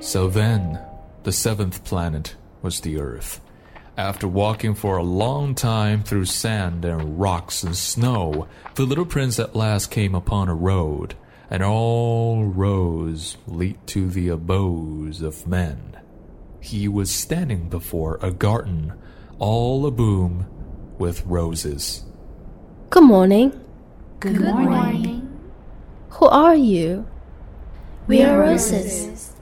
So then, the seventh planet was the Earth. After walking for a long time through sand and rocks and snow, the little prince at last came upon a road, and all roads lead to the abodes of men. He was standing before a garden, all aboom with roses. Good morning. Good, morning. Who are you? We are roses.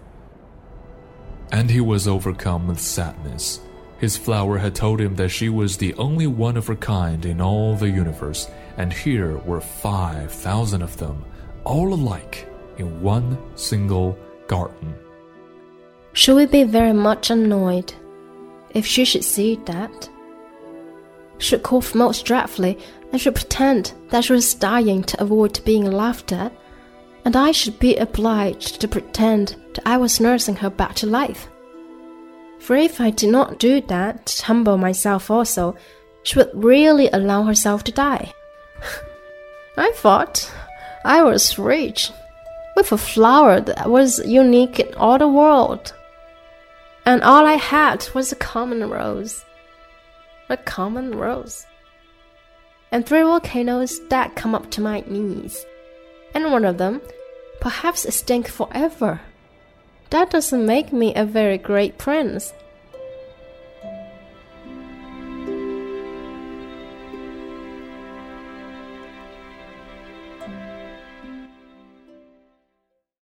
And he was overcome with sadness. His flower had told him that she was the only one of her kind in all the universe, and here were 5,000 of them, all alike, in one single garden. Should we be very much annoyed if she should see that? Should cough most dreadfully and should pretend that she was dying to avoid being laughed at, and I should be obliged to pretend that I was nursing her back to life. For if I did not do that, to humble myself also, she would really allow herself to die. I thought I was rich, with a flower that was unique in all the world. And all I had was a common rose. A common rose. And three volcanoes that come up to my knees. And one of them, perhaps, stink forever. That doesn't make me a very great prince.